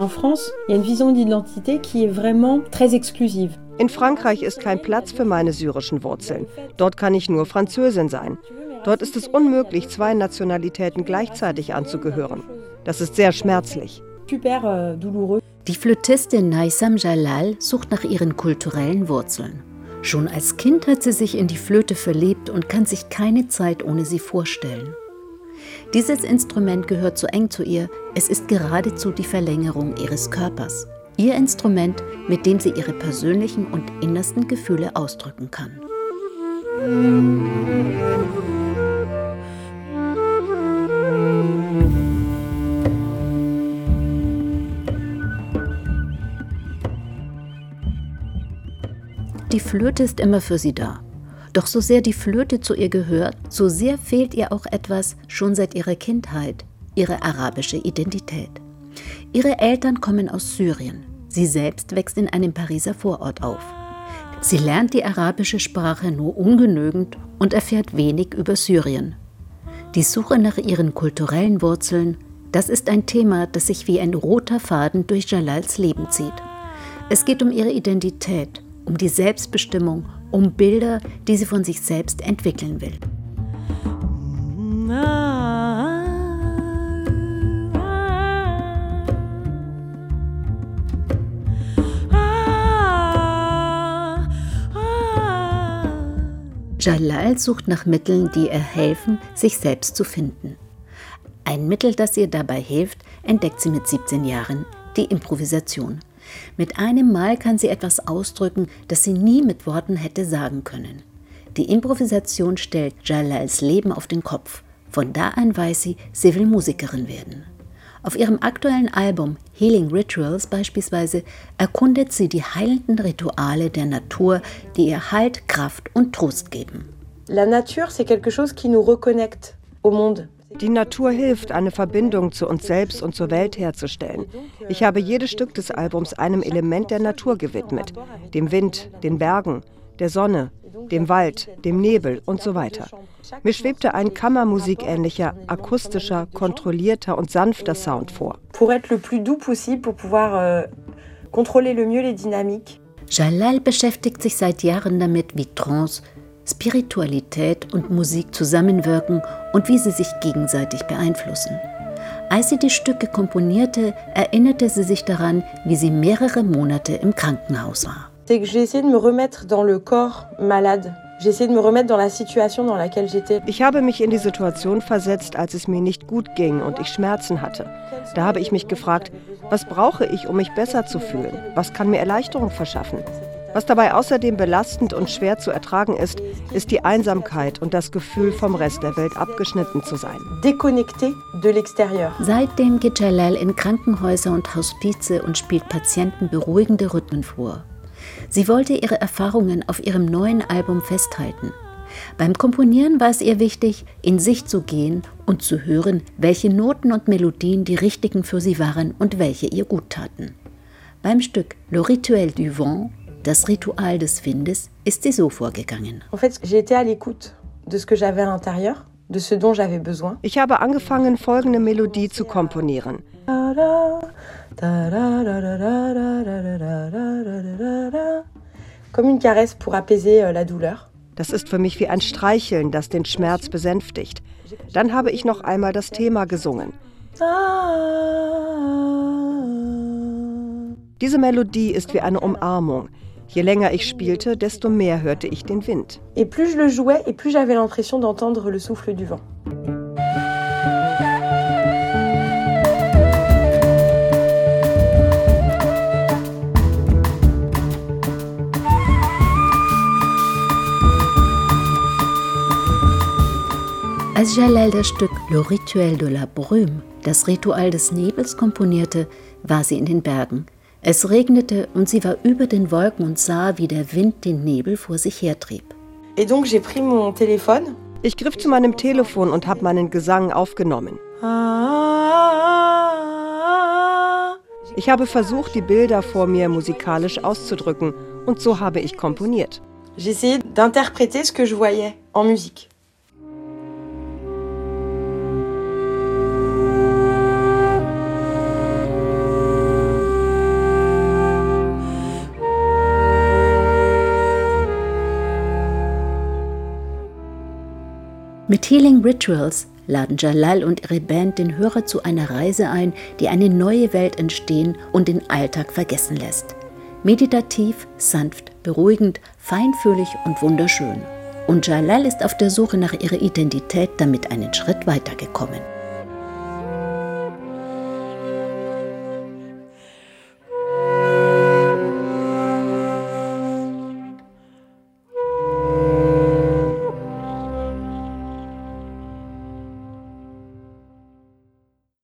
En France, il y a une vision d'identité qui est vraiment très exclusive. In Frankreich ist kein Platz für meine syrischen Wurzeln. Dort kann ich nur Französin sein. Dort ist es unmöglich, zwei Nationalitäten gleichzeitig anzugehören. Das ist sehr schmerzlich. Super douloureux. Die Flötistin Naisam Jalal sucht nach ihren kulturellen Wurzeln. Schon als Kind hat sie sich in die Flöte verliebt und kann sich keine Zeit ohne sie vorstellen. Dieses Instrument gehört so eng zu ihr, es ist geradezu die Verlängerung ihres Körpers. Ihr Instrument, mit dem sie ihre persönlichen und innersten Gefühle ausdrücken kann. Die Flöte ist immer für sie da. Doch so sehr die Flöte zu ihr gehört, so sehr fehlt ihr auch etwas schon seit ihrer Kindheit, ihre arabische Identität. Ihre Eltern kommen aus Syrien. Sie selbst wächst in einem Pariser Vorort auf. Sie lernt die arabische Sprache nur ungenügend und erfährt wenig über Syrien. Die Suche nach ihren kulturellen Wurzeln, das ist ein Thema, das sich wie ein roter Faden durch Jalals Leben zieht. Es geht um ihre Identität, um die Selbstbestimmung, um Bilder, die sie von sich selbst entwickeln will. Jalal sucht nach Mitteln, die ihr helfen, sich selbst zu finden. Ein Mittel, das ihr dabei hilft, entdeckt sie mit 17 Jahren, die Improvisation. Mit einem Mal kann sie etwas ausdrücken, das sie nie mit Worten hätte sagen können. Die Improvisation stellt Jalals Leben auf den Kopf. Von da an weiß sie, sie will Musikerin werden. Auf ihrem aktuellen Album Healing Rituals beispielsweise erkundet sie die heilenden Rituale der Natur, die ihr Halt, Kraft und Trost geben. La nature, c'est quelque chose qui nous reconnecte au monde. Die Natur hilft, eine Verbindung zu uns selbst und zur Welt herzustellen. Ich habe jedes Stück des Albums einem Element der Natur gewidmet. Dem Wind, den Bergen, der Sonne, dem Wald, dem Nebel und so weiter. Mir schwebte ein kammermusikähnlicher, akustischer, kontrollierter und sanfter Sound vor. Pour être le plus doux possible, pour pouvoir euh, contrôler le mieux les dynamiques. Jalal beschäftigt sich seit Jahren damit, wie Trance, Spiritualität und Musik zusammenwirken und wie sie sich gegenseitig beeinflussen. Als sie die Stücke komponierte, erinnerte sie sich daran, wie sie mehrere Monate im Krankenhaus war. J'ai essayé de me remettre dans le corps malade. Ich habe mich in die Situation versetzt, als es mir nicht gut ging und ich Schmerzen hatte. Da habe ich mich gefragt, was brauche ich, um mich besser zu fühlen? Was kann mir Erleichterung verschaffen? Was dabei außerdem belastend und schwer zu ertragen ist, ist die Einsamkeit und das Gefühl, vom Rest der Welt abgeschnitten zu sein. Déconnecté de l'extérieur. Seitdem geht Jalal in Krankenhäuser und Hospize und spielt Patienten beruhigende Rhythmen vor. Sie wollte ihre Erfahrungen auf ihrem neuen Album festhalten. Beim Komponieren war es ihr wichtig, in sich zu gehen und zu hören, welche Noten und Melodien die richtigen für sie waren und welche ihr gut taten. Beim Stück Le Rituel du Vent das Ritual des Windes ist sie so vorgegangen. Ich habe angefangen, folgende Melodie zu komponieren. Euh. Das ist für mich wie ein Streicheln, das den Schmerz besänftigt. Dann habe ich noch einmal das Thema gesungen. Diese Melodie ist wie eine Umarmung. Je länger ich spielte, desto mehr hörte ich den Wind. Et plus je le jouais, et plus j'avais l'impression d'entendre le souffle du vent. Als Jalal das Stück Le Rituel de la Brume, das Ritual des Nebels, komponierte, war sie in den Bergen. Es regnete und sie war über den Wolken und sah, wie der Wind den Nebel vor sich hertrieb. Ich griff zu meinem Telefon und habe meinen Gesang aufgenommen. Ich habe versucht, die Bilder vor mir musikalisch auszudrücken und so habe ich komponiert. J'ai essayé d'interpréter ce que je voyais en musique. Mit Healing Rituals laden Jalal und ihre Band den Hörer zu einer Reise ein, die eine neue Welt entstehen und den Alltag vergessen lässt. Meditativ, sanft, beruhigend, feinfühlig und wunderschön. Und Jalal ist auf der Suche nach ihrer Identität damit einen Schritt weitergekommen.